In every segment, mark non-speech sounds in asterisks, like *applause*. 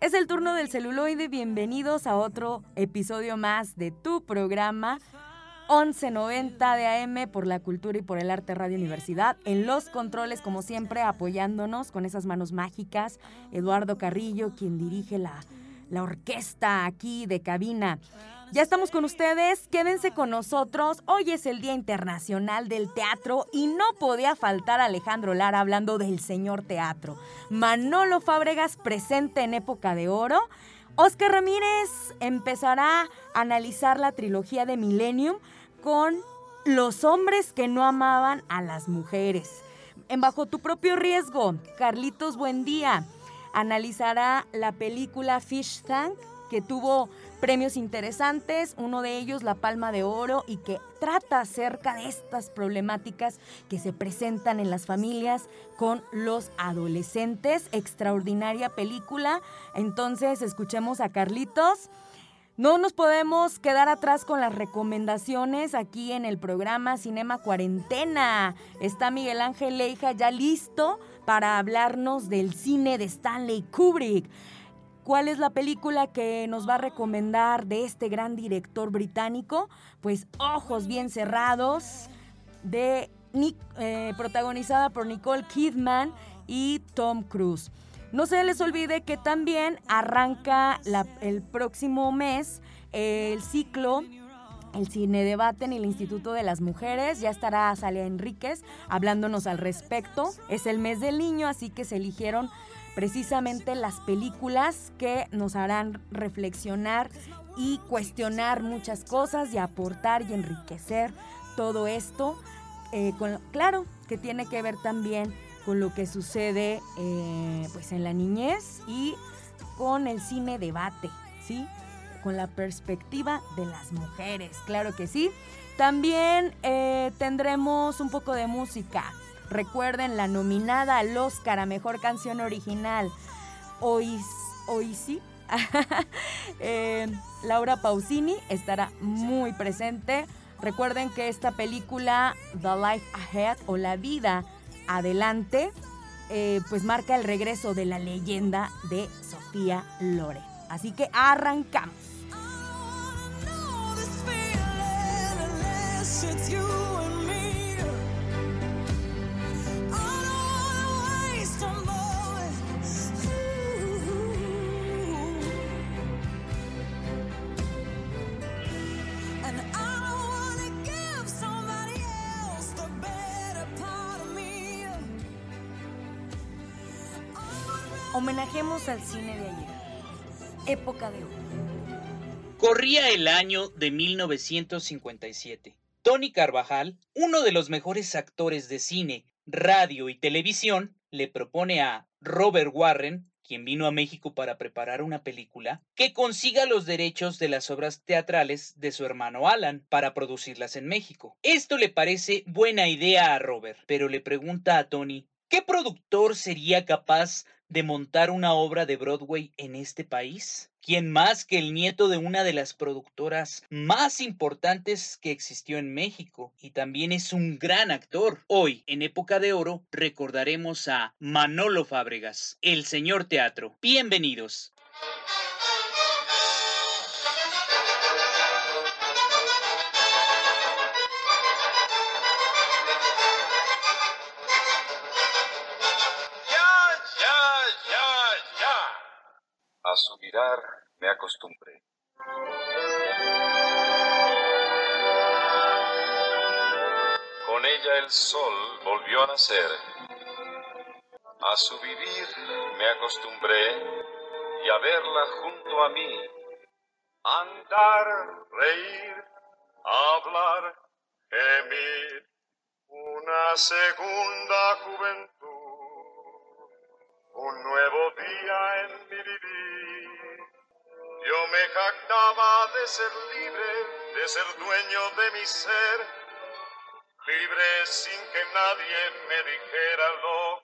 Es el turno del celuloide, bienvenidos a otro episodio más de tu programa 1190 de AM por la cultura y por el arte Radio Universidad. En los controles, como siempre, apoyándonos con esas manos mágicas, Eduardo Carrillo, quien dirige la, la orquesta aquí de cabina. Ya estamos con ustedes, quédense con nosotros. Hoy es el Día Internacional del Teatro y no podía faltar Alejandro Lara hablando del señor teatro. Manolo Fábregas presente en época de oro. Oscar Ramírez empezará a analizar la trilogía de Millennium con los hombres que no amaban a las mujeres. En Bajo tu propio riesgo, Carlitos Buendía analizará la película Fish Tank que tuvo premios interesantes, uno de ellos La Palma de Oro y que trata acerca de estas problemáticas que se presentan en las familias con los adolescentes. Extraordinaria película. Entonces escuchemos a Carlitos. No nos podemos quedar atrás con las recomendaciones aquí en el programa Cinema Cuarentena. Está Miguel Ángel Leija ya listo para hablarnos del cine de Stanley Kubrick. ¿Cuál es la película que nos va a recomendar de este gran director británico? Pues Ojos bien cerrados, de eh, protagonizada por Nicole Kidman y Tom Cruise. No se les olvide que también arranca el próximo mes el ciclo el cine debate en el Instituto de las Mujeres. Ya estará Salia Enríquez hablándonos al respecto. Es el mes del niño, así que se eligieron precisamente las películas que nos harán reflexionar y cuestionar muchas cosas y aportar y enriquecer todo esto. Eh, claro, que tiene que ver también con lo que sucede eh, pues en la niñez y con el cine debate, ¿sí? Con la perspectiva de las mujeres, claro que sí. También eh, tendremos un poco de música. Recuerden la nominada al Oscar a Mejor Canción Original. Hoy sí. *laughs* Eh, Laura Pausini estará muy presente. Recuerden que esta película, The Life Ahead o La Vida Adelante, eh, pues marca el regreso de la leyenda de Sofía Loren. Así que arrancamos. Homenajemos al cine de ayer. Época de oro. Corría el año de 1957. Tony Carvajal, uno de los mejores actores de cine, radio y televisión, le propone a Robert Warren, quien vino a México para preparar una película, que consiga los derechos de las obras teatrales de su hermano Alan para producirlas en México. Esto le parece buena idea a Robert, pero le pregunta a Tony, ¿qué productor sería capaz de montar una obra de Broadway en este país? ¿Quién más que el nieto de una de las productoras más importantes que existió en México? Y también es un gran actor. Hoy, en época de oro, recordaremos a Manolo Fábregas, el señor teatro. Bienvenidos. A su mirar me acostumbré. Con ella el sol volvió a nacer. A su vivir me acostumbré y a verla junto a mí andar, reír, hablar, gemir, una segunda juventud, un nuevo día en mi vivir. Yo me jactaba de ser libre, de ser dueño de mi ser, libre sin que nadie me dijera lo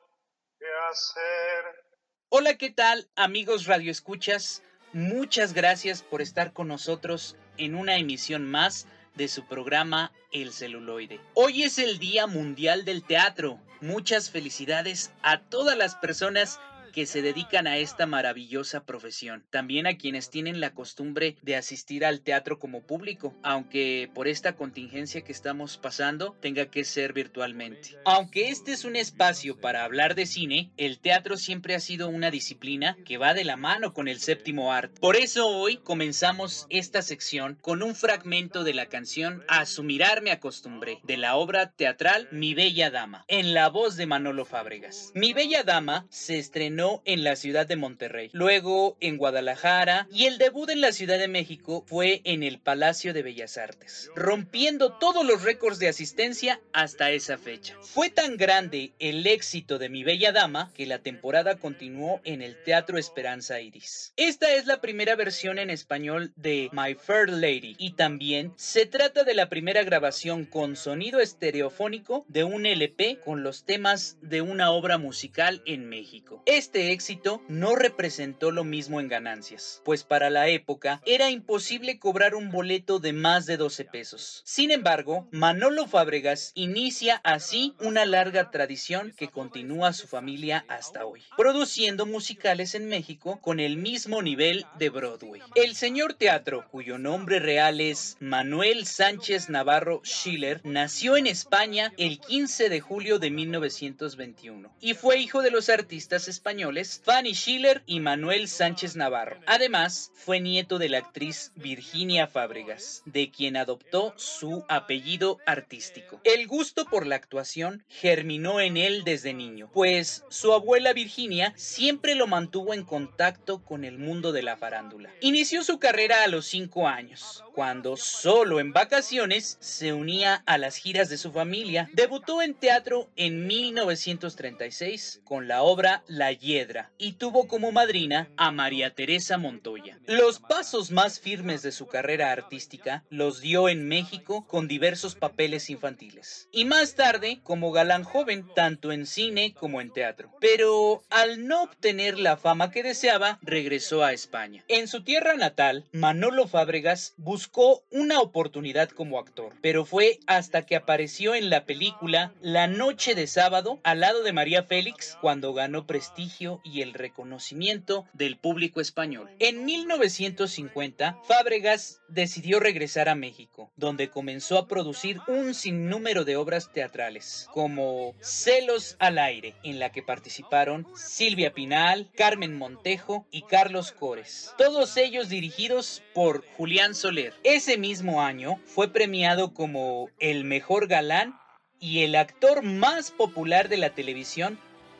que hacer. Hola, ¿qué tal, amigos radioescuchas? Muchas gracias por estar con nosotros en una emisión más de su programa El celuloide. Hoy es el Día Mundial del Teatro. Muchas felicidades a todas las personas que se dedican a esta maravillosa profesión. También a quienes tienen la costumbre de asistir al teatro como público, aunque por esta contingencia que estamos pasando tenga que ser virtualmente. Aunque este es un espacio para hablar de cine, el teatro siempre ha sido una disciplina que va de la mano con el séptimo arte. Por eso hoy comenzamos esta sección con un fragmento de la canción A su mirar me acostumbré, de la obra teatral Mi Bella Dama, en la voz de Manolo Fábregas. Mi Bella Dama se estrenó en la ciudad de Monterrey, luego en Guadalajara y el debut en la Ciudad de México fue en el Palacio de Bellas Artes, rompiendo todos los récords de asistencia hasta esa fecha. Fue tan grande el éxito de Mi Bella Dama que la temporada continuó en el Teatro Esperanza Iris. Esta es la primera versión en español de My Fair Lady y también se trata de la primera grabación con sonido estereofónico de un LP con los temas de una obra musical en México. Éxito no representó lo mismo en ganancias, pues para la época era imposible cobrar un boleto de más de 12 pesos. Sin embargo, Manolo Fábregas inicia así una larga tradición que continúa su familia hasta hoy, produciendo musicales en México con el mismo nivel de Broadway. El señor teatro, cuyo nombre real es Manuel Sánchez Navarro Schiller, nació en España el 15 de julio de 1921 y fue hijo de los artistas españoles Fanny Schiller y Manuel Sánchez Navarro. Además, fue nieto de la actriz Virginia Fábregas, de quien adoptó su apellido artístico. El gusto por la actuación germinó en él desde niño, pues su abuela Virginia siempre lo mantuvo en contacto con el mundo de la farándula. Inició su carrera a los 5 años, cuando solo en vacaciones se unía a las giras de su familia. Debutó en teatro en 1936 con la obra La y tuvo como madrina a María Teresa Montoya. Los pasos más firmes de su carrera artística los dio en México con diversos papeles infantiles y más tarde como galán joven tanto en cine como en teatro. Pero al no obtener la fama que deseaba, regresó a España. En su tierra natal, Manolo Fábregas buscó una oportunidad como actor, pero fue hasta que apareció en la película La Noche de Sábado al lado de María Félix cuando ganó prestigio y el reconocimiento del público español. En 1950, Fábregas decidió regresar a México, donde comenzó a producir un sinnúmero de obras teatrales, como Celos al aire, en la que participaron Silvia Pinal, Carmen Montejo y Carlos Cores, todos ellos dirigidos por Julián Soler. Ese mismo año fue premiado como el mejor galán y el actor más popular de la televisión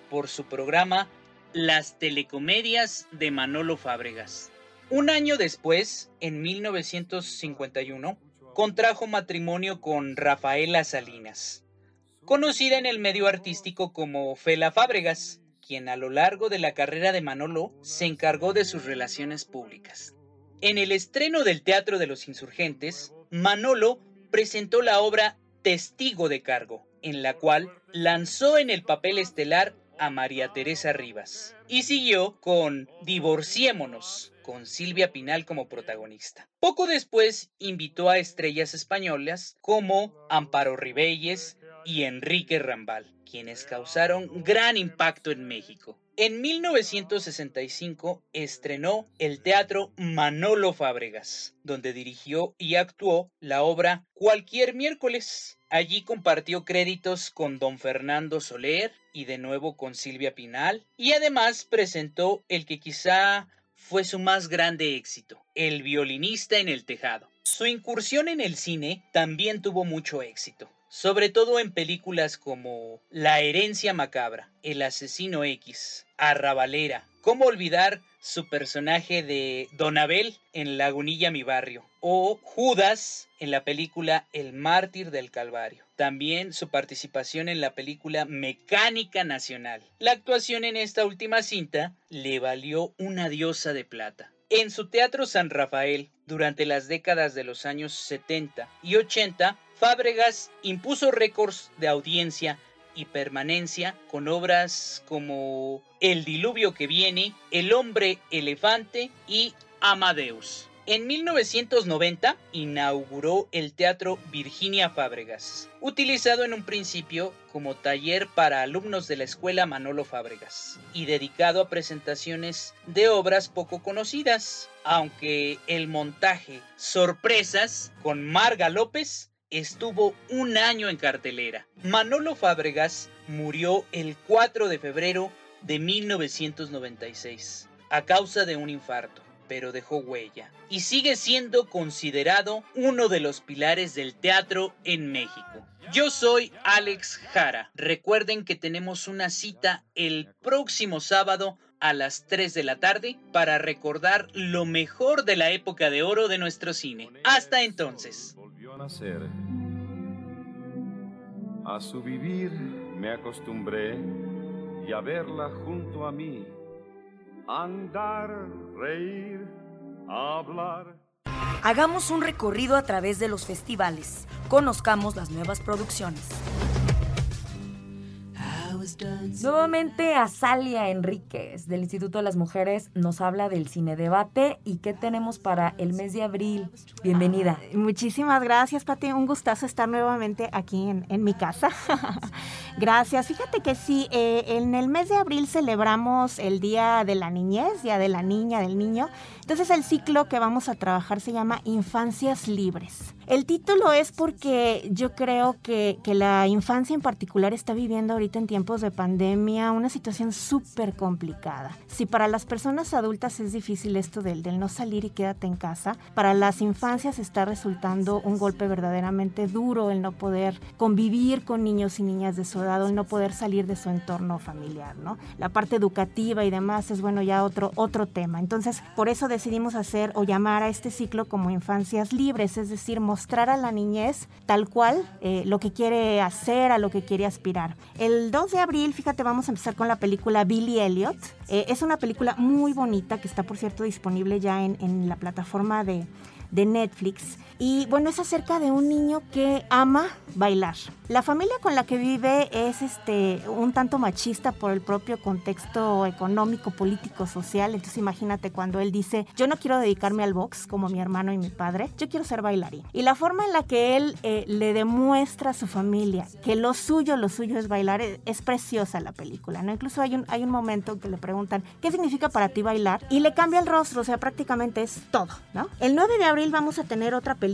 por su programa las telecomedias de Manolo Fábregas. Un año después, en 1951, contrajo matrimonio con Rafaela Salinas, conocida en el medio artístico como Fela Fábregas, quien a lo largo de la carrera de Manolo se encargó de sus relaciones públicas. En el estreno del Teatro de los Insurgentes, Manolo presentó la obra Testigo de Cargo, en la cual lanzó en el papel estelar a María Teresa Rivas y siguió con Divorciémonos, con Silvia Pinal como protagonista. Poco después invitó a estrellas españolas como Amparo Ribelles y Enrique Rambal, quienes causaron gran impacto en México. En 1965 estrenó el teatro Manolo Fábregas, donde dirigió y actuó la obra Cualquier miércoles. Allí compartió créditos con don Fernando Soler y de nuevo con Silvia Pinal, y además presentó el que quizá fue su más grande éxito, El violinista en el tejado. Su incursión en el cine también tuvo mucho éxito sobre todo en películas como La herencia macabra, El asesino X, Arrabalera, ¿Cómo olvidar su personaje de Don Abel en Lagunilla Mi Barrio? O Judas en la película El Mártir del Calvario. También su participación en la película Mecánica Nacional. La actuación en esta última cinta le valió una diosa de plata. En su Teatro San Rafael, durante las décadas de los años 70 y 80, Fábregas impuso récords de audiencia y permanencia con obras como El diluvio que viene, El hombre elefante y Amadeus. En 1990 inauguró el Teatro Virginia Fábregas, utilizado en un principio como taller para alumnos de la Escuela Manolo Fábregas y dedicado a presentaciones de obras poco conocidas, aunque el montaje Sorpresas con Marga López estuvo un año en cartelera. Manolo Fábregas murió el 4 de febrero de 1996 a causa de un infarto, pero dejó huella y sigue siendo considerado uno de los pilares del teatro en México. Yo soy Alex Jara. Recuerden que tenemos una cita el próximo sábado a las 3 de la tarde para recordar lo mejor de la época de oro de nuestro cine. Hasta entonces. A su vivir me acostumbré y a verla junto a mí. Andar, reír, hablar. Hagamos un recorrido a través de los festivales. Conozcamos las nuevas producciones. Nuevamente Azalia Enríquez del Instituto de las Mujeres nos habla del cine debate y qué tenemos para el mes de abril. Bienvenida. muchísimas gracias, Pati. Un gustazo estar nuevamente aquí en, mi casa. *laughs* gracias. Fíjate que sí, eh, en el mes de abril celebramos el Día de la Niñez, Día de la Niña, del Niño. Entonces el ciclo que vamos a trabajar se llama Infancias Libres. El título es porque yo creo que, que la infancia en particular está viviendo ahorita en tiempos de pandemia una situación súper complicada. Si para las personas adultas es difícil esto del, del no salir y quédate en casa, para las infancias está resultando un golpe verdaderamente duro el no poder convivir con niños y niñas de su edad, el no poder salir de su entorno familiar, ¿no? La parte educativa y demás es, bueno, ya otro, otro tema. Entonces, por eso decidimos hacer o llamar a este ciclo como infancias libres, es decir, mostrar a la niñez tal cual eh, lo que quiere hacer, a lo que quiere aspirar. El 2 de abril, fíjate, vamos a empezar con la película Billy Elliot. Eh, es una película muy bonita que está, por cierto, disponible ya en, en la plataforma de, de Netflix. Y bueno, es acerca de un niño que ama bailar. La familia con la que vive es este un tanto machista por el propio contexto económico, político, social. Entonces imagínate cuando él dice, yo no quiero dedicarme al box como mi hermano y mi padre, yo quiero ser bailarín. Y la forma en la que él eh, le demuestra a su familia que lo suyo, lo suyo es bailar, es, preciosa la película. ¿no? Incluso hay un, hay un momento que le preguntan, ¿qué significa para ti bailar? Y le cambia el rostro, o sea, prácticamente es todo. ¿no? El 9 de abril vamos a tener otra película,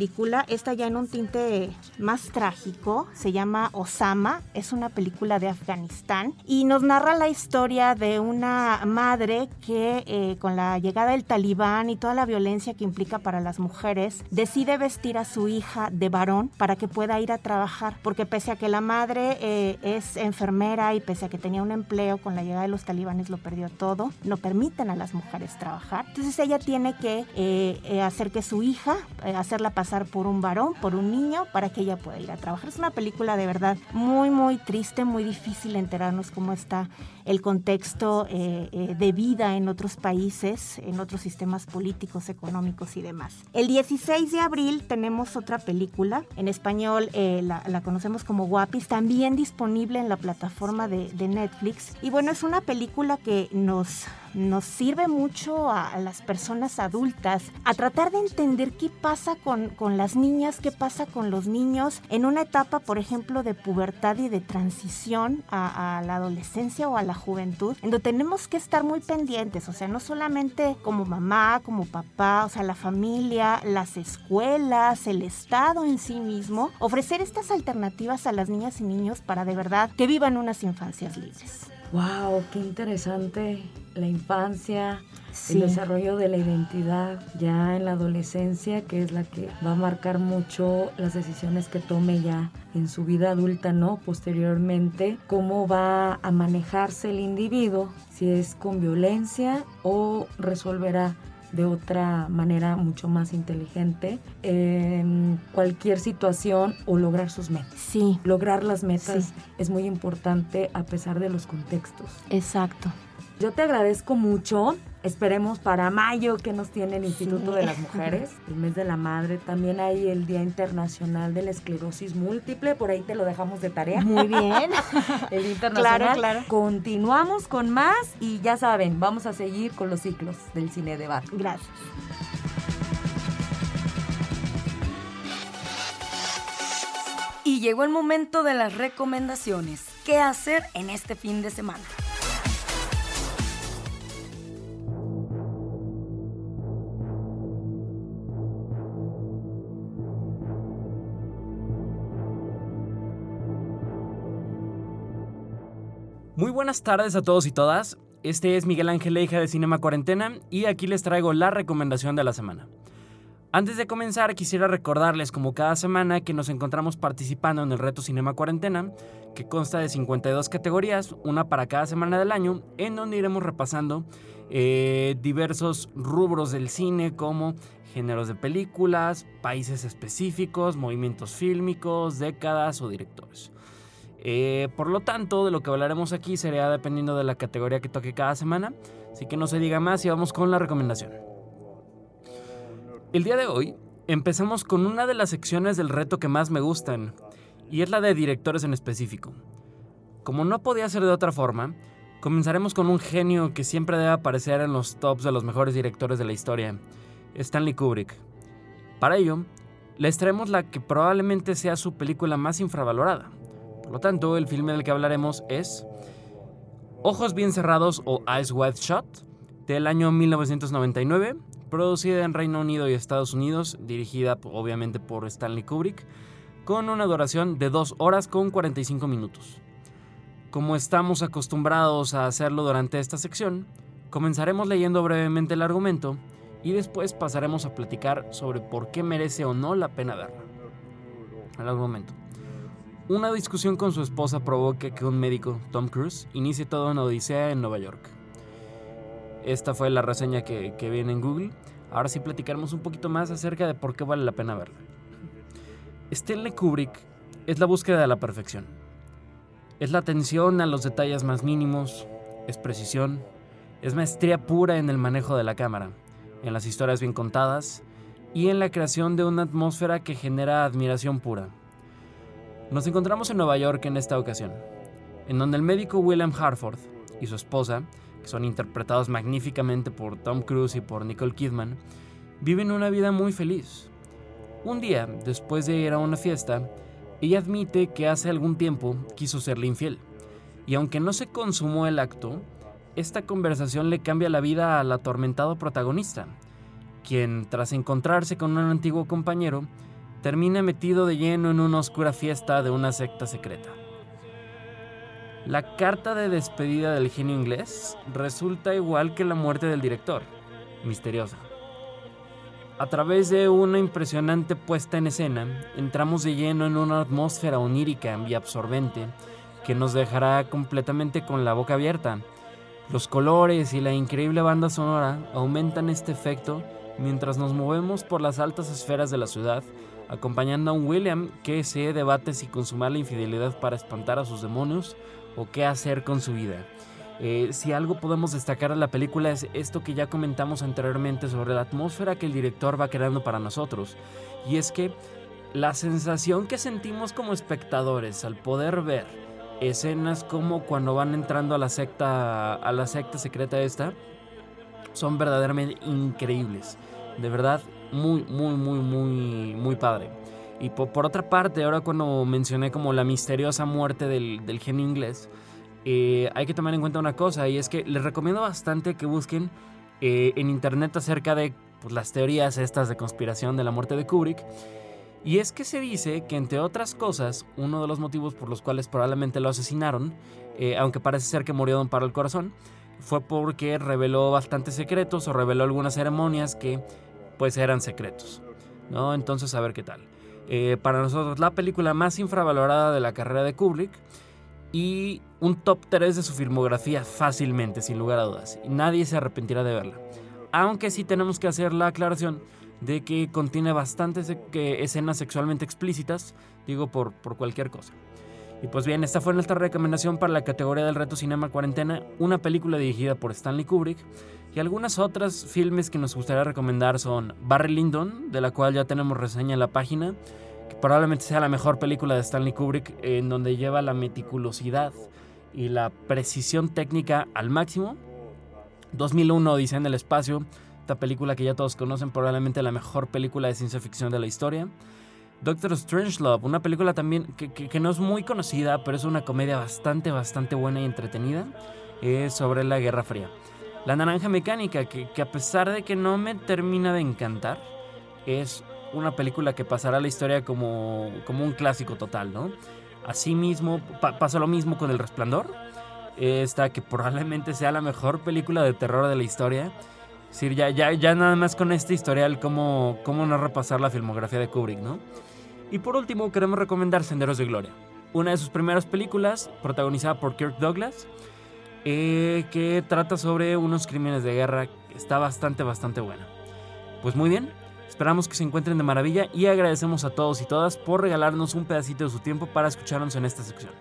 esta ya en un tinte más trágico, se llama Osama, es una película de Afganistán y nos narra la historia de una madre que eh, con la llegada del talibán y toda la violencia que implica para las mujeres, decide vestir a su hija de varón para que pueda ir a trabajar, porque pese a que la madre eh, es enfermera y pese a que tenía un empleo, con la llegada de los talibanes lo perdió todo, no permiten a las mujeres trabajar. Entonces ella tiene que eh, hacer que su hija, hacerla pasar por un varón, por un niño, para que ella pueda ir a trabajar. Es una película de verdad muy, muy triste, muy difícil enterarnos cómo está el contexto eh, eh, de vida en otros países, en otros sistemas políticos, económicos y demás. El 16 de abril tenemos otra película, en español eh, la, conocemos como Guapis, también disponible en la plataforma de, de Netflix. Y bueno, es una película que nos nos sirve mucho a, las personas adultas a tratar de entender qué pasa con, con, las niñas, qué pasa con los niños en una etapa, por ejemplo, de pubertad y de transición a, la adolescencia o a la juventud, en donde tenemos que estar muy pendientes, o sea, no solamente como mamá, como papá, o sea, la familia, las escuelas, el Estado en sí mismo, ofrecer estas alternativas a las niñas y niños para de verdad que vivan unas infancias libres. ¡Wow! ¡Qué interesante! la infancia, el desarrollo de la identidad ya en la adolescencia, que es la que va a marcar mucho las decisiones que tome ya en su vida adulta, ¿no? Posteriormente, cómo va a manejarse el individuo, si es con violencia o resolverá de otra manera mucho más inteligente en cualquier situación o lograr sus metas. Sí. Lograr las metas es muy importante a pesar de los contextos. Exacto. Yo te agradezco mucho. Esperemos para mayo que nos tiene el Instituto de las Mujeres, *laughs* el mes de la madre. También hay el Día Internacional de la Esclerosis Múltiple, por ahí te lo dejamos de tarea. Muy bien. *laughs* el Internacional. Claro, claro. Continuamos con más y ya saben, vamos a seguir con los ciclos del cine debate. Gracias. Y llegó el momento de las recomendaciones. ¿Qué hacer en este fin de semana? Muy buenas tardes a todos y todas. Este es Miguel Ángel Leija de Cinema Cuarentena y aquí les traigo la recomendación de la semana. Antes de comenzar, quisiera recordarles como cada semana que nos encontramos participando en el reto Cinema Cuarentena, que consta de 52 categorías, una para cada semana del año, en donde iremos repasando eh, diversos rubros del cine como géneros de películas, países específicos, movimientos fílmicos, décadas o directores. Eh, por lo tanto, de lo que hablaremos aquí sería dependiendo de la categoría que toque cada semana. Así que no se diga más y vamos con la recomendación. El día de hoy empezamos con una de las secciones del reto que más me gustan, y es la de directores en específico. Como no podía ser de otra forma, comenzaremos con un genio que siempre debe aparecer en los tops de los mejores directores de la historia, Stanley Kubrick. Para ello, les traemos la que probablemente sea su película más infravalorada, por lo tanto, el filme del que hablaremos es Ojos bien cerrados o Eyes Wide Shut, del año 1999, producida en Reino Unido y Estados Unidos, dirigida obviamente por Stanley Kubrick, con una duración de 2 horas con 45 minutos. Como estamos acostumbrados a hacerlo durante esta sección, comenzaremos leyendo brevemente el argumento y después pasaremos a platicar sobre por qué merece o no la pena verla. El argumento. Una discusión con su esposa provoca que un médico, Tom Cruise, inicie toda una odisea en Nueva York. Esta fue la reseña que, viene en Google. Ahora sí platicaremos un poquito más acerca de por qué vale la pena verla. Stanley Kubrick es la búsqueda de la perfección. Es la atención a los detalles más mínimos, es precisión, es maestría pura en el manejo de la cámara, en las historias bien contadas y en la creación de una atmósfera que genera admiración pura. Nos encontramos en Nueva York en esta ocasión, en donde el médico William Harford y su esposa, que son interpretados magníficamente por Tom Cruise y por Nicole Kidman, viven una vida muy feliz. Un día, después de ir a una fiesta, ella admite que hace algún tiempo quiso serle infiel, y aunque no se consumó el acto, esta conversación le cambia la vida al atormentado protagonista, quien, tras encontrarse con un antiguo compañero, termina metido de lleno en una oscura fiesta de una secta secreta. La carta de despedida del genio inglés resulta igual que la muerte del director, misteriosa. A través de una impresionante puesta en escena, entramos de lleno en una atmósfera onírica y absorbente que nos dejará completamente con la boca abierta. Los colores y la increíble banda sonora aumentan este efecto mientras nos movemos por las altas esferas de la ciudad acompañando a un William que se debate si consumar la infidelidad para espantar a sus demonios o qué hacer con su vida. Eh, si algo podemos destacar de la película es esto que ya comentamos anteriormente sobre la atmósfera que el director va creando para nosotros. Y es que la sensación que sentimos como espectadores al poder ver escenas como cuando van entrando a la secta, a la secta secreta esta, son verdaderamente increíbles. De verdad, muy, muy, muy, muy, muy padre. Y por, otra parte, ahora cuando mencioné como la misteriosa muerte del, del genio inglés, eh, hay que tomar en cuenta una cosa, y es que les recomiendo bastante que busquen eh, en internet acerca de pues, las teorías estas de conspiración de la muerte de Kubrick. Y es que se dice que, entre otras cosas, uno de los motivos por los cuales probablemente lo asesinaron, eh, aunque parece ser que murió de un paro al corazón, fue porque reveló bastantes secretos o reveló algunas ceremonias que pues eran secretos. ¿no? Entonces a ver qué tal. Eh, para nosotros la película más infravalorada de la carrera de Kubrick y un top 3 de su filmografía fácilmente, sin lugar a dudas. Nadie se arrepentirá de verla. Aunque sí tenemos que hacer la aclaración de que contiene bastantes escenas sexualmente explícitas, digo por, por cualquier cosa. Y pues bien, esta fue nuestra recomendación para la categoría del reto Cinema Cuarentena, una película dirigida por Stanley Kubrick. Y algunas otras filmes que nos gustaría recomendar son Barry Lyndon, de la cual ya tenemos reseña en la página, que probablemente sea la mejor película de Stanley Kubrick, en donde lleva la meticulosidad y la precisión técnica al máximo. 2001, Dice en el Espacio, esta película que ya todos conocen, probablemente la mejor película de ciencia ficción de la historia. Doctor Strangelove, una película también que, no es muy conocida, pero es una comedia bastante, bastante buena y entretenida es sobre la Guerra Fría. La Naranja Mecánica, que, a pesar de que no me termina de encantar, es una película que pasará a la historia como, como un clásico total, ¿no? Asimismo, pasa lo mismo con El Resplandor, esta que probablemente sea la mejor película de terror de la historia. Es decir, ya, ya, ya nada más con este historial, cómo, cómo no repasar la filmografía de Kubrick, ¿no? Y por último, queremos recomendar Senderos de Gloria, una de sus primeras películas, protagonizada por Kirk Douglas, eh, que trata sobre unos crímenes de guerra. Está bastante, bastante buena. Pues muy bien, esperamos que se encuentren de maravilla y agradecemos a todos y todas por regalarnos un pedacito de su tiempo para escucharnos en esta sección.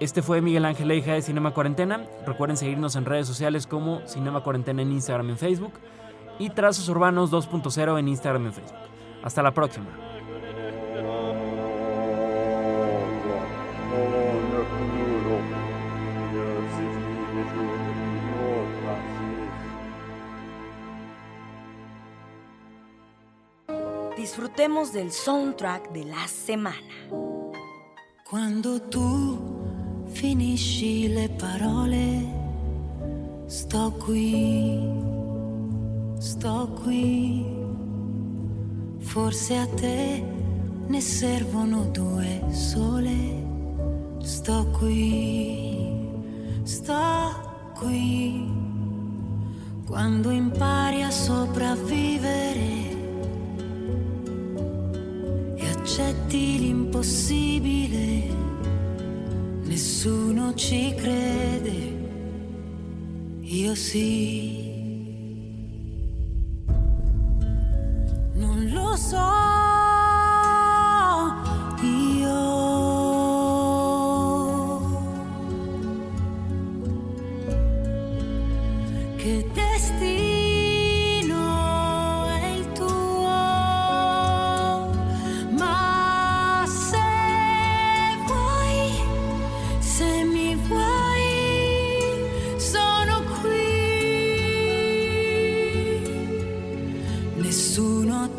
Este fue Miguel Ángel Leija de Cinema Cuarentena. Recuerden seguirnos en redes sociales como Cinema Cuarentena en Instagram y en Facebook y Trazos Urbanos 2.0 en Instagram y en Facebook. Hasta la próxima. Disfrutemos del soundtrack de la semana. Quando tu finisci le parole, sto qui, sto qui. Forse a te ne servono due sole. Sto qui, sto qui. Quando impari a sopravvivere accetti l'impossibile, nessuno ci crede, io sì. Non lo so.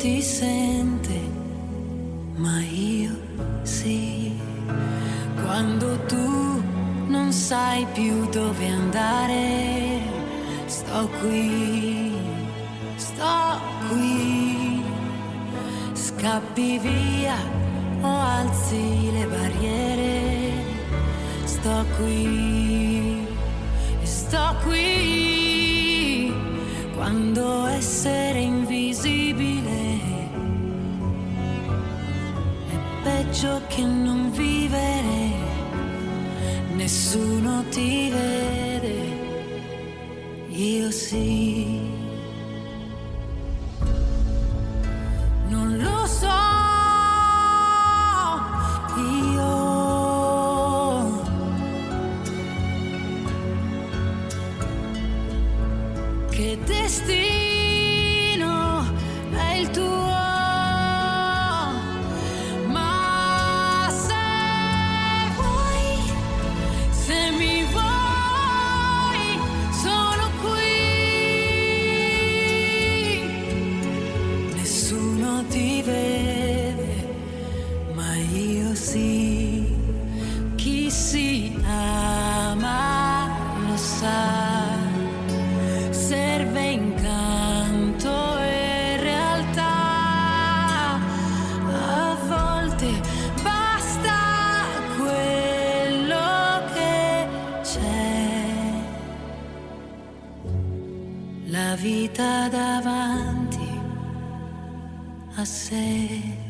ti sente, ma io sì. Quando tu non sai più dove andare, sto qui, sto qui. Scappi via o alzi le barriere, sto qui, sto qui. Quando essere in vita che non vivere, nessuno ti vede. Vita davanti a sé.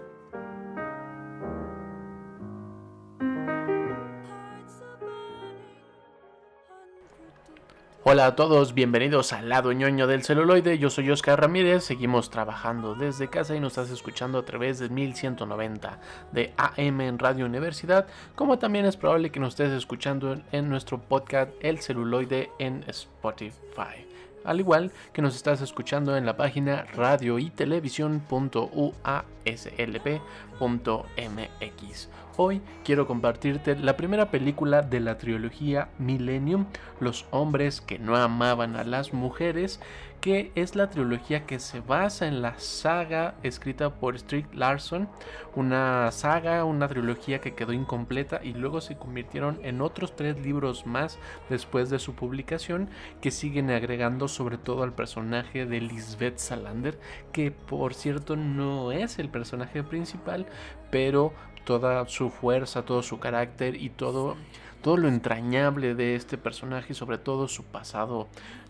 Hola a todos, bienvenidos al lado ñoño del celuloide. Yo soy Oscar Ramírez, seguimos trabajando desde casa y nos estás escuchando a través de 1190 de AM en Radio Universidad, como también es probable que nos estés escuchando en nuestro podcast El celuloide en Spotify. Al igual que nos estás escuchando en la página radio y televisión.uaslp.mx. Hoy quiero compartirte la primera película de la trilogía Millennium, Los hombres que no amaban a las mujeres, que es la trilogía que se basa en la saga escrita por Stieg Larsson, una saga, una trilogía que quedó incompleta y luego se convirtieron en otros tres libros más después de su publicación que siguen agregando sobre todo al personaje de Lisbeth Salander, que por cierto no es el personaje principal, pero toda su fuerza, todo su carácter y todo todo lo entrañable de este personaje y sobre todo su pasado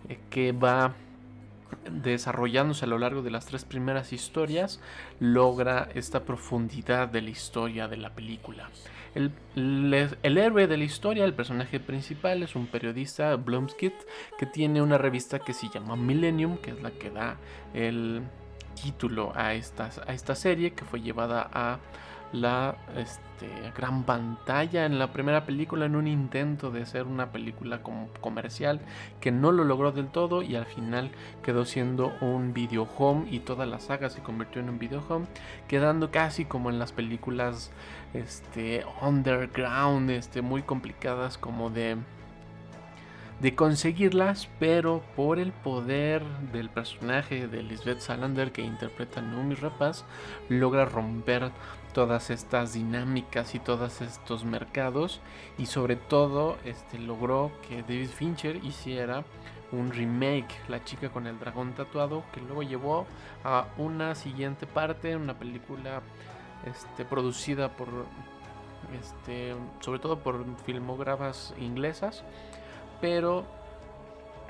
eh, que va desarrollándose a lo largo de las tres primeras historias, logra esta profundidad de la historia de la película. El, héroe de la historia, el personaje principal, es un periodista, Blumskit, que tiene una revista que se llama Millennium, que es la que da el título a esta, a esta serie, que fue llevada a la este, gran pantalla en la primera película en un intento de ser una película comercial que no lo logró del todo y al final quedó siendo un video home y toda la saga se convirtió en un video home quedando casi como en las películas este underground este muy complicadas como de de conseguirlas, pero por el poder del personaje de Lisbeth Salander que interpreta Naomi Rapaz, logra romper todas estas dinámicas y todos estos mercados y sobre todo este, logró que David Fincher hiciera un remake, La chica con el dragón tatuado, que luego llevó a una siguiente parte, una película este, producida por, este, sobre todo por filmógrafas inglesas, pero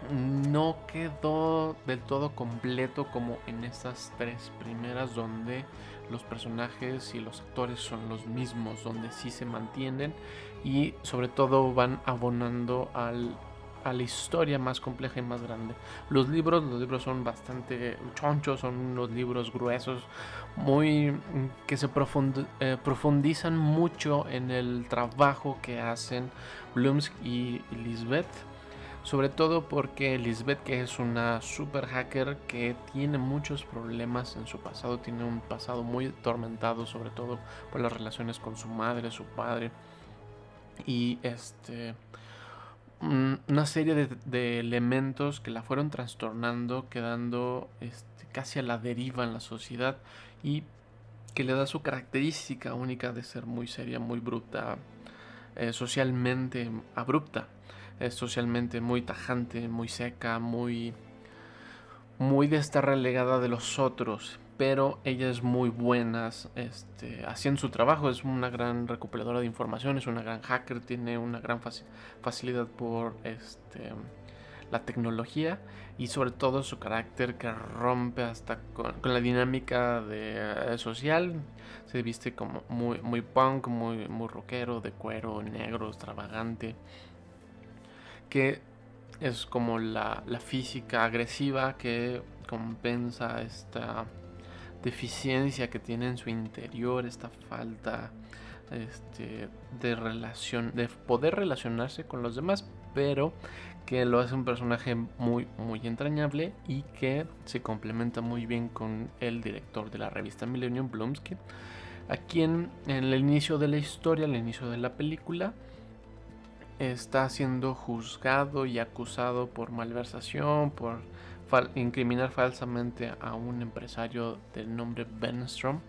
no quedó del todo completo como en estas tres primeras donde los personajes y los actores son los mismos, donde sí se mantienen y sobre todo van abonando al, a la historia más compleja y más grande. Los libros, los libros son bastante chonchos, son unos libros gruesos, muy mm, que se profund- eh, profundizan mucho en el trabajo que hacen Blumsk y Lisbeth. Sobre todo porque Lisbeth, que es una super hacker que tiene muchos problemas en su pasado, tiene un pasado muy atormentado, sobre todo por las relaciones con su madre, su padre. Y este. mm, Una serie de, de elementos que la fueron trastornando, quedando este, casi a la deriva en la sociedad y que le da su característica única de ser muy seria, muy bruta, eh, socialmente abrupta es socialmente muy tajante, muy seca, muy muy de estar relegada de los otros, pero ella es muy buena este, haciendo su trabajo, es una gran recuperadora de información, es una gran hacker, tiene una gran faci- facilidad por este, la tecnología y sobre todo su carácter que rompe hasta con, con la dinámica de, eh, social. Se viste como muy, muy punk, muy, muy rockero, de cuero, negro, extravagante que es como la, la física agresiva que compensa esta deficiencia que tiene en su interior, esta falta este, de relación, de poder relacionarse con los demás, pero que lo hace un personaje muy, muy entrañable y que se complementa muy bien con el director de la revista Millennium Blumsky, a quien en el inicio de la historia, al inicio de la película, está siendo juzgado y acusado por malversación, por incriminar falsamente a un empresario del nombre Benstrom,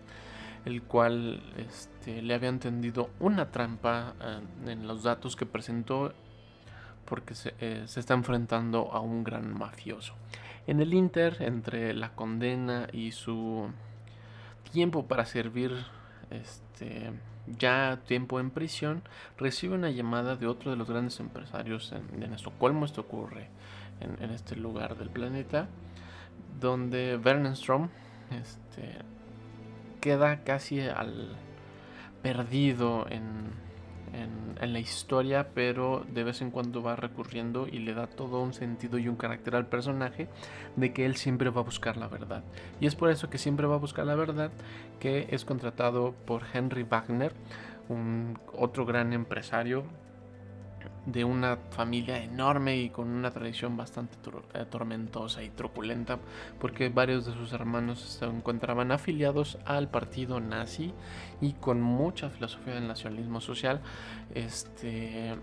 el cual este, le había entendido una trampa eh, en los datos que presentó porque eh, se, está enfrentando a un gran mafioso. En el Inter, entre la condena y su tiempo para servir este, ya tiempo en prisión, recibe una llamada de otro de los grandes empresarios en, en Estocolmo. Esto ocurre en, este lugar del planeta, donde Bernstrom este, queda casi al perdido en, en, la historia, pero de vez en cuando va recurriendo y le da todo un sentido y un carácter al personaje de que él siempre va a buscar la verdad. Y es por eso que siempre va a buscar la verdad, que es contratado por Henry Wagner, un otro gran empresario de una familia enorme y con una tradición bastante eh, tormentosa y truculenta porque varios de sus hermanos se encontraban afiliados al partido nazi y con mucha filosofía del nacionalismo social. Este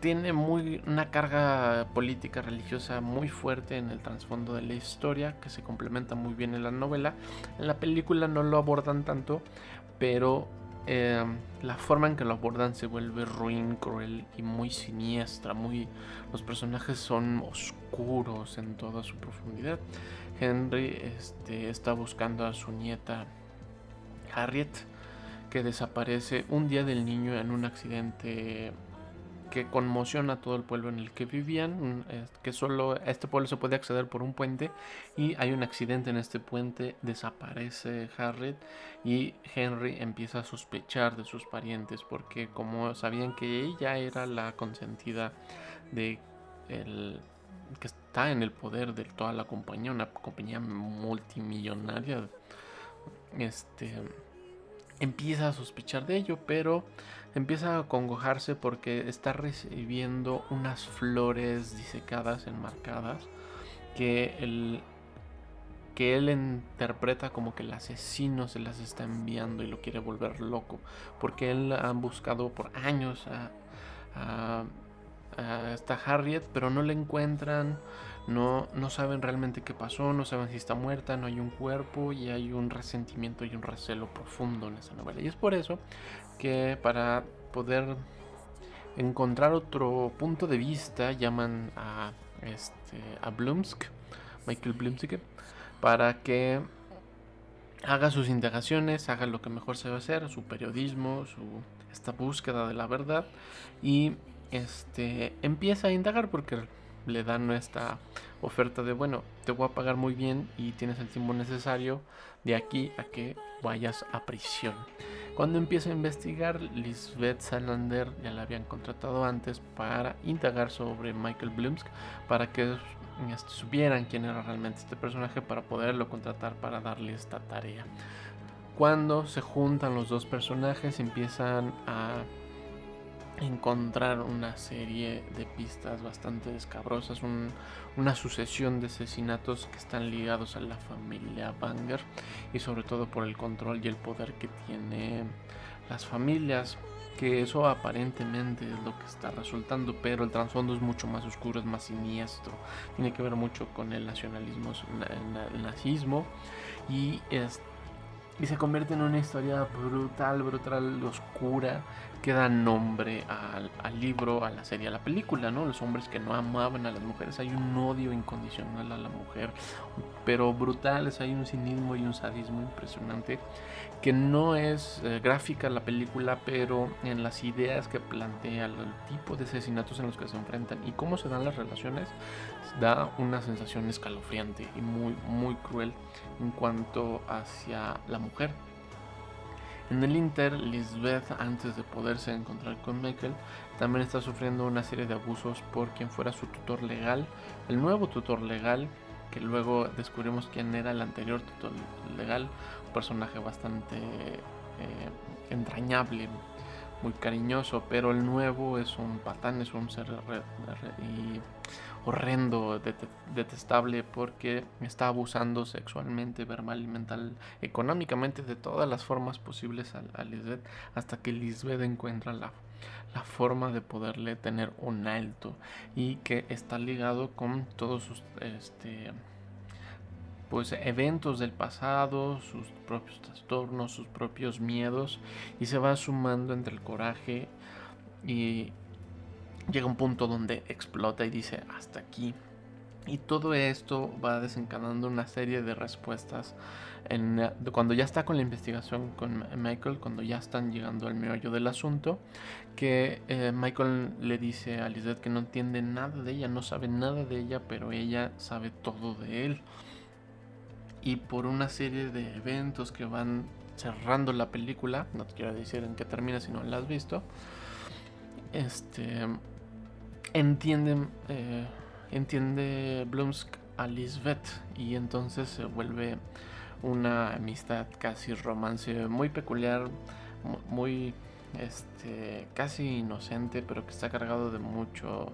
tiene muy una carga política religiosa muy fuerte en el trasfondo de la historia que se complementa muy bien en la novela. En la película no lo abordan tanto pero Em, la forma en que lo abordan se vuelve ruin, cruel y muy siniestra. Muy, los personajes son oscuros en toda su profundidad. Henry este, está buscando a su nieta Harriet, que desaparece un día del niño en un accidente que conmociona a todo el pueblo en el que vivían, que solo este pueblo se puede acceder por un puente y hay un accidente en este puente, desaparece Harriet y Henry empieza a sospechar de sus parientes porque como sabían que ella era la consentida de el que está en el poder de toda la compañía, una compañía multimillonaria, este empieza a sospechar de ello, pero empieza a congojarse porque está recibiendo unas flores disecadas, enmarcadas, que él, que él interpreta como que el asesino se las está enviando y lo quiere volver loco, porque él ha buscado por años a, a, a esta Harriet, pero no la encuentran no, no saben realmente qué pasó, no saben si está muerta, no hay un cuerpo y hay un resentimiento y un recelo profundo en esa novela. Y es por eso que para poder encontrar otro punto de vista llaman a, este, a Blumsk, Michael Blumsk, para que haga sus indagaciones, haga lo que mejor se va a hacer, su periodismo, su esta búsqueda de la verdad y este empieza a indagar porque le dan esta oferta de, bueno, te voy a pagar muy bien y tienes el tiempo necesario de aquí a que vayas a prisión. Cuando empieza a investigar, Lisbeth Salander ya la habían contratado antes para indagar sobre Michael Blumsk, para que este, supieran quién era realmente este personaje, para poderlo contratar para darle esta tarea. Cuando se juntan los dos personajes, empiezan a encontrar una serie de pistas bastante escabrosas, una sucesión de asesinatos que están ligados a la familia Banger y sobre todo por el control y el poder que tiene las familias, que eso aparentemente es lo que está resultando, pero el trasfondo es mucho más oscuro, es más siniestro, tiene que ver mucho con el nacionalismo, el nazismo y y se convierte en una historia brutal, brutal, oscura, que da nombre al, libro, a la serie, a la película, ¿no? Los hombres que no amaban a las mujeres, hay un odio incondicional a la mujer, pero brutales, hay un cinismo y un sadismo impresionante, que no es eh, gráfica la película, pero en las ideas que plantea, el tipo de asesinatos en los que se enfrentan y cómo se dan las relaciones, da una sensación escalofriante y muy, muy cruel en cuanto hacia la mujer. En el Inter, Lisbeth, antes de poderse encontrar con Michael, también está sufriendo una serie de abusos por quien fuera su tutor legal, el nuevo tutor legal, que luego descubrimos quién era el anterior tutor legal, un personaje bastante eh, entrañable, muy cariñoso, pero el nuevo es un patán, es un ser y horrendo, detestable, porque está abusando sexualmente, verbal y mental, económicamente, de todas las formas posibles a, Lisbeth, hasta que Lisbeth encuentra la, la forma de poderle tener un alto y que está ligado con todos sus este, pues eventos del pasado, sus propios trastornos, sus propios miedos y se va sumando entre el coraje y llega un punto donde explota y dice hasta aquí. Y todo esto va desencadenando una serie de respuestas en, cuando ya está con la investigación con Michael, cuando ya están llegando al meollo del asunto, que eh, Michael le dice a Lisette que no entiende nada de ella, no sabe nada de ella, pero ella sabe todo de él. Y por una serie de eventos que van cerrando la película, no quiero decir en qué termina si no la has visto, este entienden, eh, entiende Blumsk a Lisbeth y entonces se vuelve una amistad casi romance muy peculiar, muy este casi inocente, pero que está cargado de mucho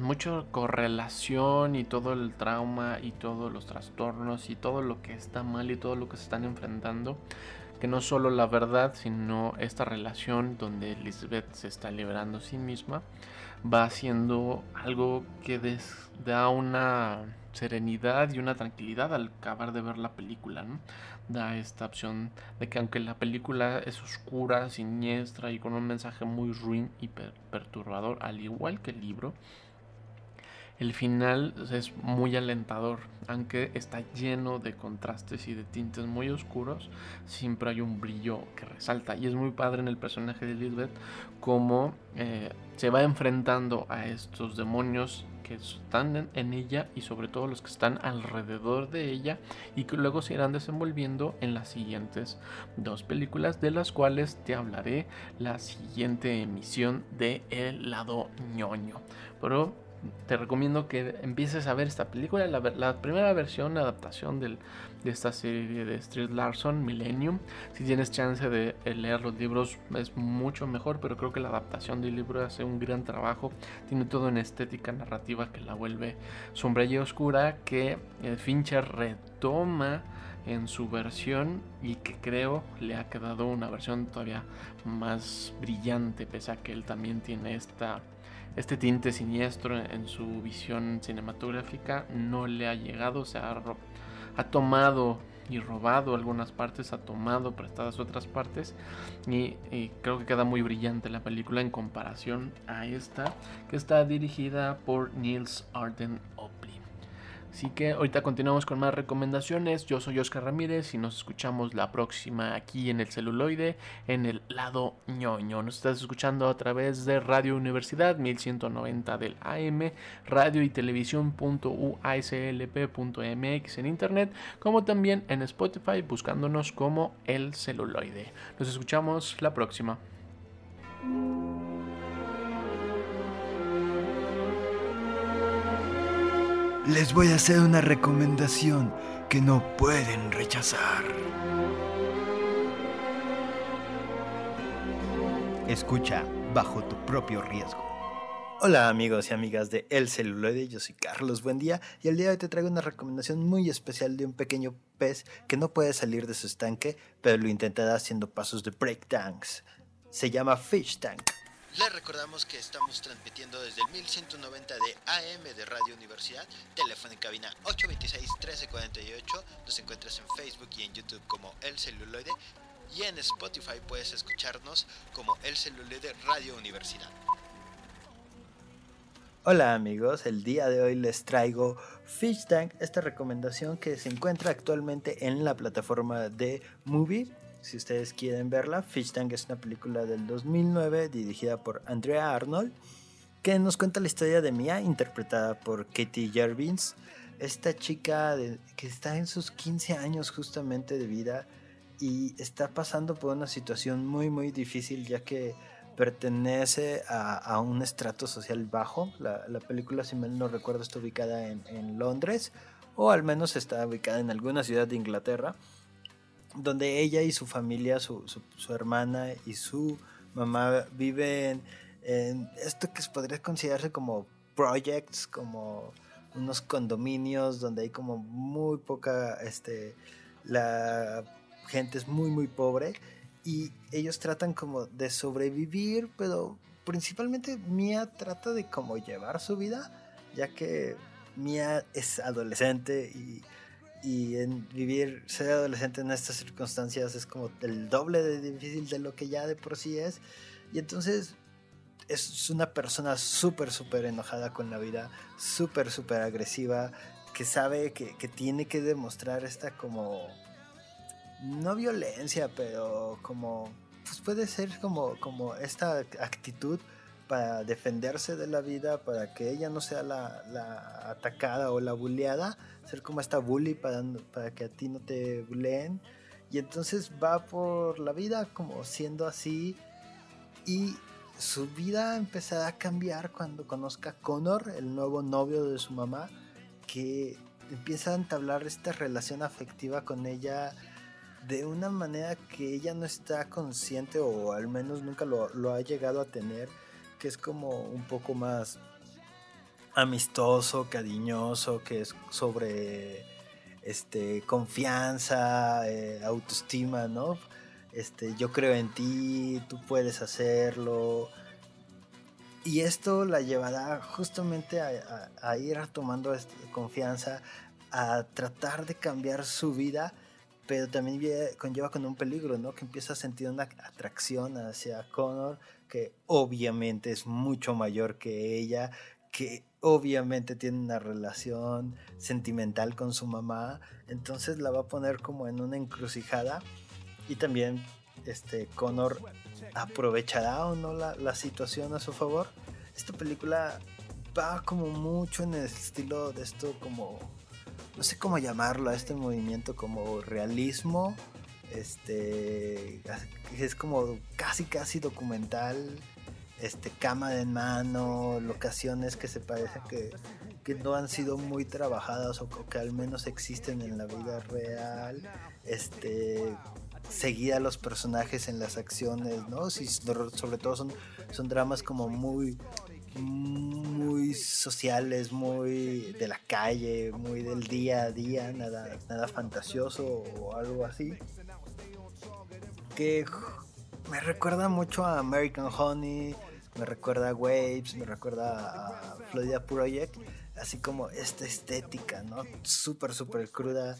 mucho correlación y todo el trauma y todos los trastornos y todo lo que está mal y todo lo que se están enfrentando que no solo la verdad, sino esta relación donde Lisbeth se está liberando a sí misma, va haciendo algo que da una serenidad y una tranquilidad al acabar de ver la película. Da esta opción de que aunque la película es oscura, siniestra y con un mensaje muy ruin y perturbador, al igual que el libro, el final es muy alentador, aunque está lleno de contrastes y de tintes muy oscuros, siempre hay un brillo que resalta. Y es muy padre en el personaje de Lisbeth cómo eh, se va enfrentando a estos demonios que están en ella y sobre todo los que están alrededor de ella y que luego se irán desenvolviendo en las siguientes dos películas de las cuales te hablaré la siguiente emisión de El lado ñoño. Pero te recomiendo que empieces a ver esta película, la, primera versión, la adaptación de esta serie de Street Larson, Millennium. Si tienes chance de eh, leer los libros es mucho mejor, pero creo que la adaptación del libro hace un gran trabajo. Tiene todo una estética narrativa que la vuelve sombra y oscura, que eh, Fincher retoma en su versión y que creo le ha quedado una versión todavía más brillante, pese a que él también tiene esta este tinte siniestro en su visión cinematográfica no le ha llegado, se ha, ha tomado y robado algunas partes, ha tomado prestadas otras partes y, y, creo que queda muy brillante la película en comparación a esta que está dirigida por Niels Arden Opley. Así que ahorita continuamos con más recomendaciones. Yo soy Oscar Ramírez y nos escuchamos la próxima aquí en el celuloide, en el lado ñoño. Nos estás escuchando a través de Radio Universidad 1190 del AM, radio y televisión.uaslp.mx en internet, como también en Spotify buscándonos como el celuloide. Nos escuchamos la próxima. Les voy a hacer una recomendación que no pueden rechazar. Escucha bajo tu propio riesgo. Hola amigos y amigas de El Celuloide, yo soy Carlos Buen día y el día de hoy te traigo una recomendación muy especial de un pequeño pez que no puede salir de su estanque, pero lo intentará haciendo pasos de breakdance. Se llama Fish Tank. Les recordamos que estamos transmitiendo desde el 1190 de AM de Radio Universidad, teléfono en cabina 826-1348, nos encuentras en Facebook y en YouTube como El Celuloide y en Spotify puedes escucharnos como El Celuloide Radio Universidad. Hola amigos, el día de hoy les traigo Fish Tank, esta recomendación que se encuentra actualmente en la plataforma de Movie si ustedes quieren verla. Fish Tank es una película del 2009 dirigida por Andrea Arnold, que nos cuenta la historia de Mia, interpretada por Katie Jervins, esta chica que está en sus 15 años justamente de vida y está pasando por una situación muy muy difícil ya que pertenece a, un estrato social bajo. La, película, si mal no recuerdo, está ubicada en, Londres o al menos está ubicada en alguna ciudad de Inglaterra, donde ella y su familia, su, hermana y su mamá viven en esto que podría considerarse como projects, como unos condominios donde hay como muy poca, este, la gente es muy muy pobre y ellos tratan como de sobrevivir, pero principalmente Mia trata de como llevar su vida, ya que Mia es adolescente y, y en vivir, ser adolescente en estas circunstancias es como el doble de difícil de lo que ya de por sí es. Y entonces es una persona súper, súper enojada con la vida, súper, súper agresiva, que sabe que, que tiene que demostrar esta como no violencia, pero como, pues puede ser como, como esta actitud para defenderse de la vida, para que ella no sea la, la atacada o la bulleada, ser como esta bully para, para que a ti no te bulleen. Y entonces va por la vida como siendo así y su vida empezará a cambiar cuando conozca a Connor, el nuevo novio de su mamá, que empieza a entablar esta relación afectiva con ella de una manera que ella no está consciente o al menos nunca lo, ha llegado a tener, que es como un poco más amistoso, cariñoso, que es sobre este confianza, eh, autoestima, ¿no? Este, yo creo en ti, tú puedes hacerlo. Y esto la llevará justamente a, a ir tomando confianza, a tratar de cambiar su vida pero también conlleva con un peligro, ¿no? Que empieza a sentir una atracción hacia Connor, que obviamente es mucho mayor que ella, que obviamente tiene una relación sentimental con su mamá, entonces la va a poner como en una encrucijada y también este Connor aprovechará o no la, la situación a su favor. Esta película va como mucho en el estilo de esto como no sé cómo llamarlo a este movimiento como realismo este es como casi casi documental este cámara en mano locaciones que se parecen que, que no han sido muy trabajadas o que al menos existen en la vida real este seguir a los personajes en las acciones no si sobre todo son son dramas como muy muy sociales, muy de la calle, muy del día a día, nada, nada fantasioso o algo así. Que me recuerda mucho a American Honey, me recuerda a Waves, me recuerda a Florida Project, así como esta estética, ¿no? Súper, súper cruda,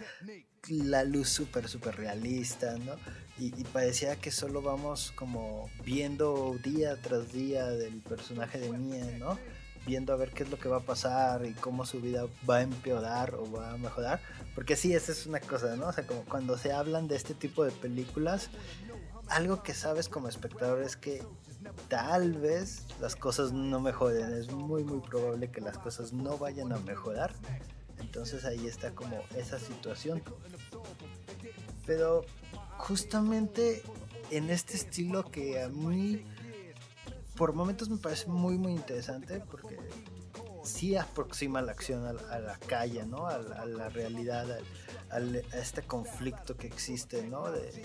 la luz súper, súper realista, ¿no? Y, parecía que solo vamos como viendo día tras día del personaje de Mia, ¿no? Viendo a ver qué es lo que va a pasar y cómo su vida va a empeorar o va a mejorar. Porque sí, esa es una cosa, ¿no? O sea, como cuando se hablan de este tipo de películas, algo que sabes como espectador es que tal vez las cosas no mejoren. Es muy, muy probable que las cosas no vayan a mejorar. Entonces ahí está como esa situación. Pero justamente en este estilo que a mí por momentos me parece muy muy interesante porque sí aproxima la acción a, la calle, ¿no? A, la realidad, a, este conflicto que existe, ¿no? De,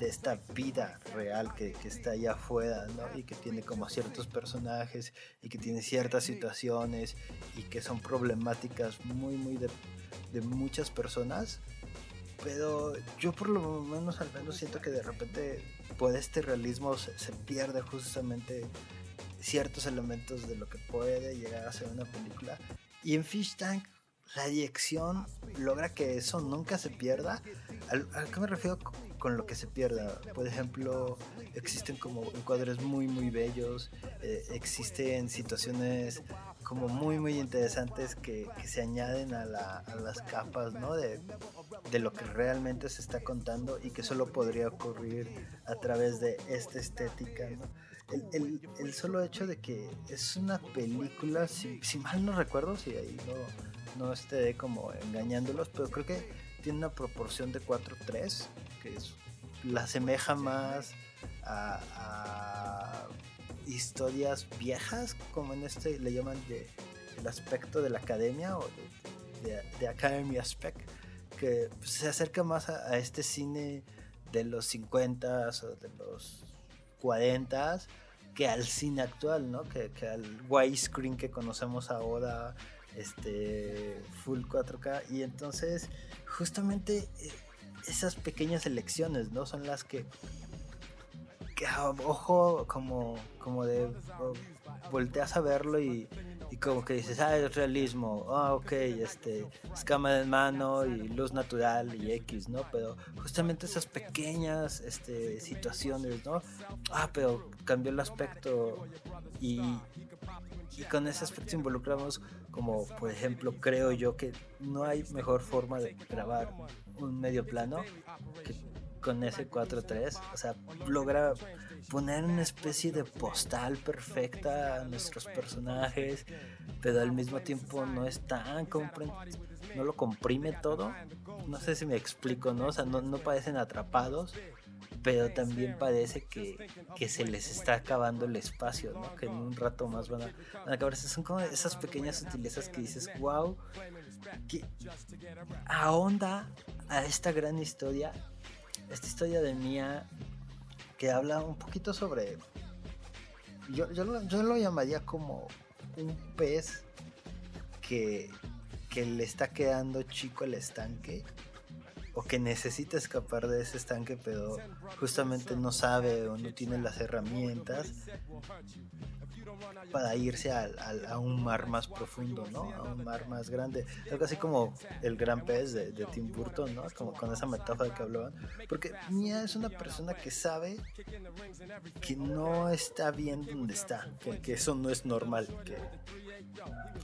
esta vida real que, está allá afuera, ¿no? Y que tiene como ciertos personajes y que tiene ciertas situaciones y que son problemáticas muy, muy de, de muchas personas pero yo por lo menos al menos siento que de repente por este realismo se, pierde justamente ciertos elementos de lo que puede llegar a ser una película. Y en Fish Tank la dirección logra que eso nunca se pierda. ¿A qué me refiero con lo que se pierda? Por ejemplo, existen como encuadres muy muy bellos, eh, existen situaciones como muy muy interesantes que, se añaden a, las capas ¿no? de, lo que realmente se está contando y que solo podría ocurrir a través de esta estética. El, solo hecho de que es una película, si, mal no recuerdo, si ahí no, no esté como engañándolos, pero creo que tiene una proporción de 4-3, que es la asemeja más a, a historias viejas, como en este le llaman de el aspecto de la academia o de, de, de Academy Aspect, que se acerca más a, a este cine de los 50 o de los 40 que al cine actual, ¿no? Que, al widescreen que conocemos ahora, este full 4K y entonces justamente eh, esas pequeñas elecciones, ¿no? Son las que que ojo como como de volteas a verlo y, y como que dices, ah, es realismo, ah, ok, este, es cámara en mano y luz natural y X, ¿no? Pero justamente esas pequeñas este, situaciones, ¿no? Ah, pero cambió el aspecto y, y con ese aspecto involucramos como, por ejemplo, creo yo que no hay mejor forma de grabar un medio plano que con ese 4.3, o sea, logra poner una especie de postal perfecta a nuestros personajes, pero al mismo tiempo no es tan no lo comprime todo. No sé si me explico, ¿no? O sea, no, no parecen atrapados, pero también parece que, que se les está acabando el espacio, ¿no? Que en un rato más van a, van a acabarse. Son como esas pequeñas sutilezas que dices, wow, que ahonda a esta gran historia, esta historia de Mía que habla un poquito sobre, yo, yo, lo, yo lo llamaría como un pez que, que le está quedando chico el estanque o que necesita escapar de ese estanque pero justamente no sabe o no tiene las herramientas para irse a, un mar más profundo, ¿no? A un mar más grande. Algo así como el gran pez de, de Tim Burton, ¿no? Como con esa metáfora que hablaban. Porque Mia es una persona que sabe que no está bien donde está, que, eso no es normal,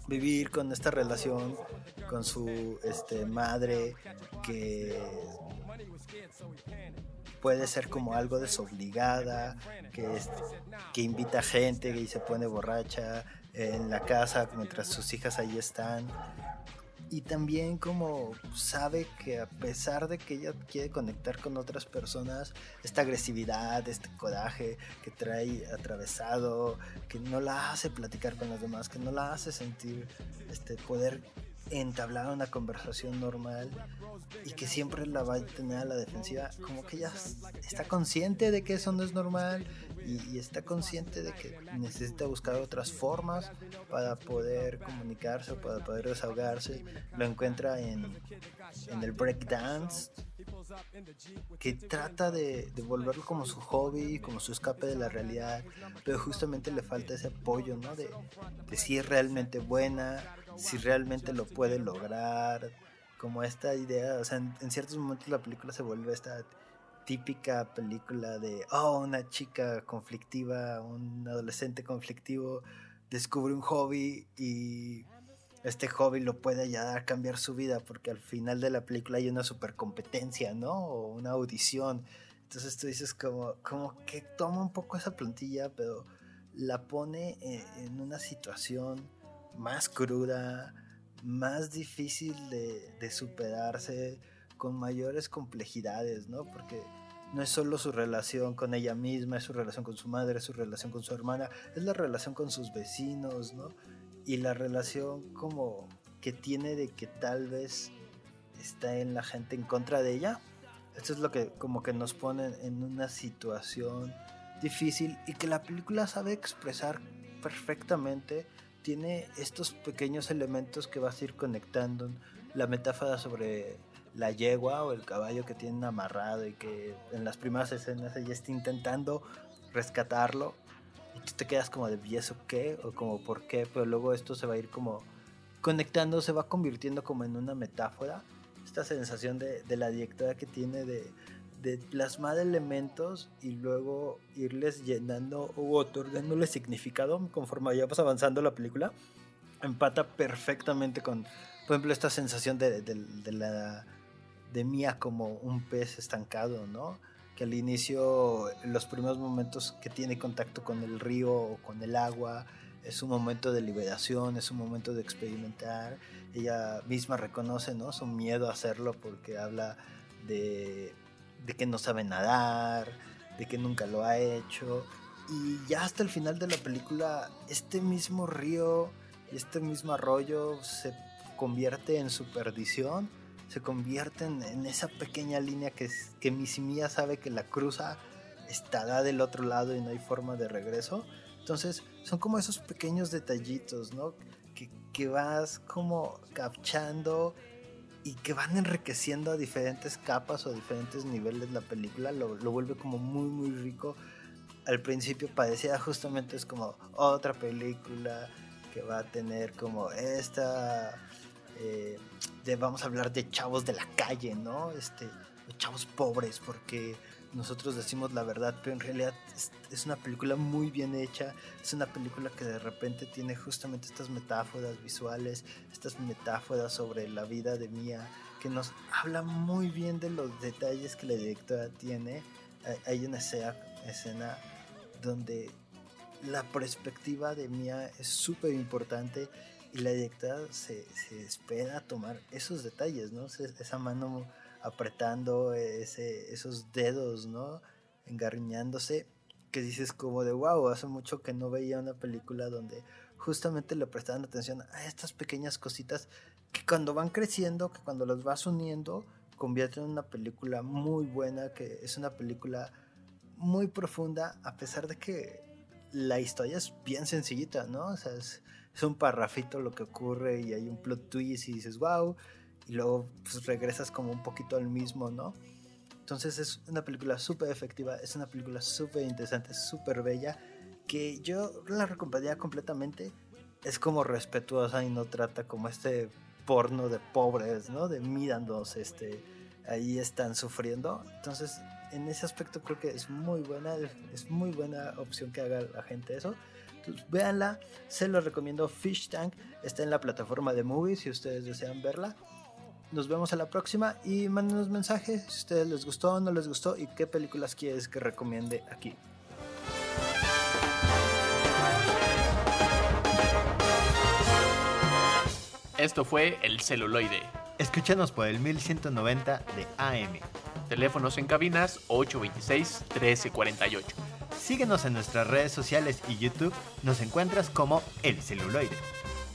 vivir con esta relación con su este, madre que puede ser como algo desobligada, que, es- que invita gente y se pone borracha en la casa mientras sus hijas ahí están. Y también como sabe que a pesar de que ella quiere conectar con otras personas, esta agresividad, este coraje que trae atravesado, que no la hace platicar con los demás, que no la hace sentir este poder entablar una conversación normal y que siempre la va a tener a la defensiva, como que ella está consciente de que eso no es normal y, y está consciente de que necesita buscar otras formas para poder comunicarse para poder desahogarse. Lo encuentra en, en el breakdance, que trata de, de volverlo como su hobby, como su escape de la realidad, pero justamente le falta ese apoyo, ¿no? De, de si es realmente buena, si realmente lo puede lograr, como esta idea, o sea, en, en ciertos momentos la película se vuelve esta típica película de, oh, una chica conflictiva, un adolescente conflictivo, descubre un hobby y este hobby lo puede ayudar a cambiar su vida porque al final de la película hay una super competencia, ¿no? O una audición. Entonces tú dices como, como que toma un poco esa plantilla, pero la pone en, en una situación más cruda, más difícil de, superarse, con mayores complejidades, ¿no? Porque no es solo su relación con ella misma, es su relación con su madre, es su relación con su hermana, es la relación con sus vecinos, ¿no? Y la relación como que tiene de que tal vez está en la gente en contra de ella. Esto es lo que como que nos pone en una situación difícil y que la película sabe expresar perfectamente. Tiene estos pequeños elementos que vas a ir conectando. La metáfora sobre la yegua o el caballo que tienen amarrado y que en las primeras escenas ella está intentando rescatarlo y tú te quedas como de ¿y eso qué? o como ¿por qué? pero luego esto se va a ir como conectando, se va convirtiendo como en una metáfora esta sensación de, de la directora que tiene de, de plasmar elementos y luego irles llenando o otorgándoles significado conforme vayamos avanzando la película empata perfectamente con por ejemplo esta sensación de, de, de la de Mía como un pez estancado, ¿no? Que al inicio, los primeros momentos que tiene contacto con el río o con el agua, es un momento de liberación, es un momento de experimentar. Ella misma reconoce, ¿no? Su miedo a hacerlo porque habla de de que no sabe nadar, de que nunca lo ha hecho. Y ya hasta el final de la película, este mismo río y este mismo arroyo se convierte en su perdición, se convierte en, esa pequeña línea que, que Mía sabe que la cruza, estará del otro lado y no hay forma de regreso. Entonces, son como esos pequeños detallitos, ¿no? Que, que vas como capchando y que van enriqueciendo a diferentes capas o diferentes niveles la película, lo, lo, vuelve como muy muy rico. Al principio parecía justamente es como otra película que va a tener como esta, eh, de, vamos a hablar de chavos de la calle, ¿no? Este, chavos pobres, porque nosotros decimos la verdad, pero en realidad es, una película muy bien hecha, es una película que de repente tiene justamente estas metáforas visuales, estas metáforas sobre la vida de Mia, que nos habla muy bien de los detalles que la directora tiene. Hay una escena, escena donde la perspectiva de Mia es súper importante y la directora se, se espera tomar esos detalles, ¿no? Esa mano apretando ese, esos dedos, ¿no? Engarriñándose, que dices como de wow, hace mucho que no veía una película donde justamente le prestaban atención a estas pequeñas cositas que cuando van creciendo, que cuando las vas uniendo, convierten en una película muy buena, que es una película muy profunda, a pesar de que la historia es bien sencillita, ¿no? O sea, es, es un parrafito lo que ocurre y hay un plot twist y dices, wow, y luego pues, regresas como un poquito al mismo, ¿no? Entonces es una película súper efectiva, es una película súper interesante, súper bella, que yo la recomendaría completamente. Es como respetuosa y no trata como este porno de pobres, ¿no? De mirándonos, este, ahí están sufriendo. Entonces, en ese aspecto creo que es muy buena, es muy buena opción que haga la gente eso. Entonces, véanla, se lo recomiendo. Fish Tank está en la plataforma de Movies si ustedes desean verla. Nos vemos a la próxima y mándenos mensajes si a ustedes les gustó o no les gustó y qué películas quieres que recomiende aquí. Esto fue El Celuloide. Escúchanos por el 1190 de AM. Teléfonos en cabinas 826-1348. Síguenos en nuestras redes sociales y YouTube. Nos encuentras como El Celuloide.